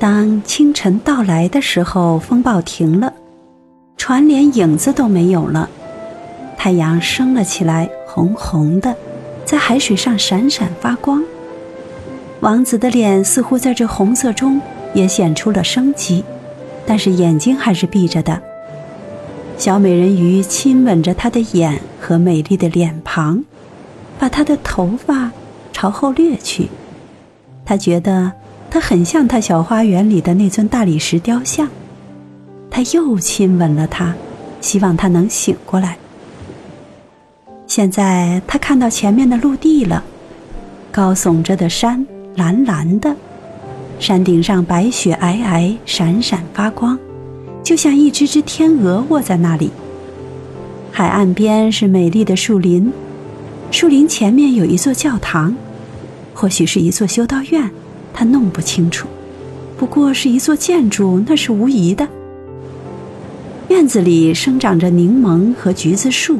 当清晨到来的时候，风暴停了，船连影子都没有了，太阳升了起来，红红的，在海水上闪闪发光。王子的脸似乎在这红色中也显出了生机，但是眼睛还是闭着的。小美人鱼亲吻着他的眼和美丽的脸庞，把他的头发朝后掠去。他觉得。他很像他小花园里的那尊大理石雕像。他又亲吻了他，希望他能醒过来。现在他看到前面的陆地了，高耸着的山蓝蓝的，山顶上白雪皑皑，闪闪发光，就像一只只天鹅卧在那里。海岸边是美丽的树林，树林前面有一座教堂，或许是一座修道院。他弄不清楚，不过是一座建筑，那是无疑的。院子里生长着柠檬和橘子树，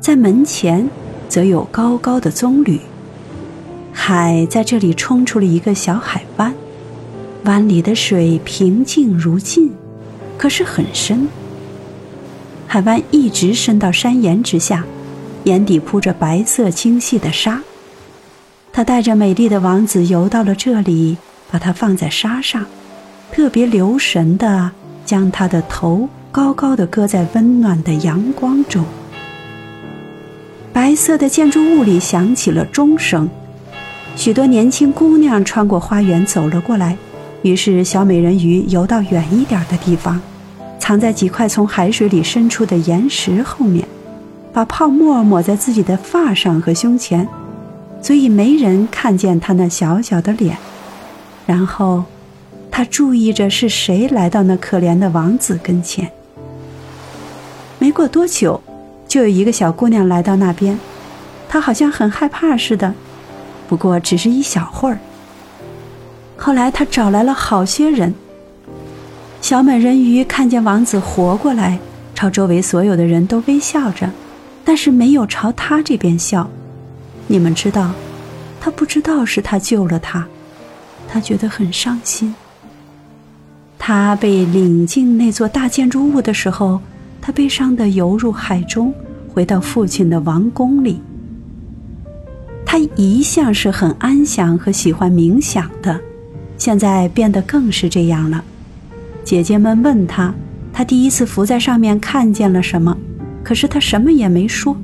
在门前则有高高的棕榈。海在这里冲出了一个小海湾，湾里的水平静如镜，可是很深。海湾一直伸到山岩之下，眼底铺着白色精细的沙。他带着美丽的王子游到了这里，把它放在沙上，特别留神地将他的头高高的搁在温暖的阳光中。白色的建筑物里响起了钟声，许多年轻姑娘穿过花园走了过来，于是小美人鱼游到远一点的地方，藏在几块从海水里伸出的岩石后面，把泡沫抹在自己的发上和胸前。所以没人看见他那小小的脸，然后，他注意着是谁来到那可怜的王子跟前。没过多久，就有一个小姑娘来到那边，她好像很害怕似的，不过只是一小会儿。后来她找来了好些人。小美人鱼看见王子活过来，朝周围所有的人都微笑着，但是没有朝他这边笑。你们知道，他不知道是他救了他，他觉得很伤心。他被领进那座大建筑物的时候，他悲伤的游入海中，回到父亲的王宫里。他一向是很安详和喜欢冥想的，现在变得更是这样了。姐姐们问他，他第一次浮在上面看见了什么，可是他什么也没说。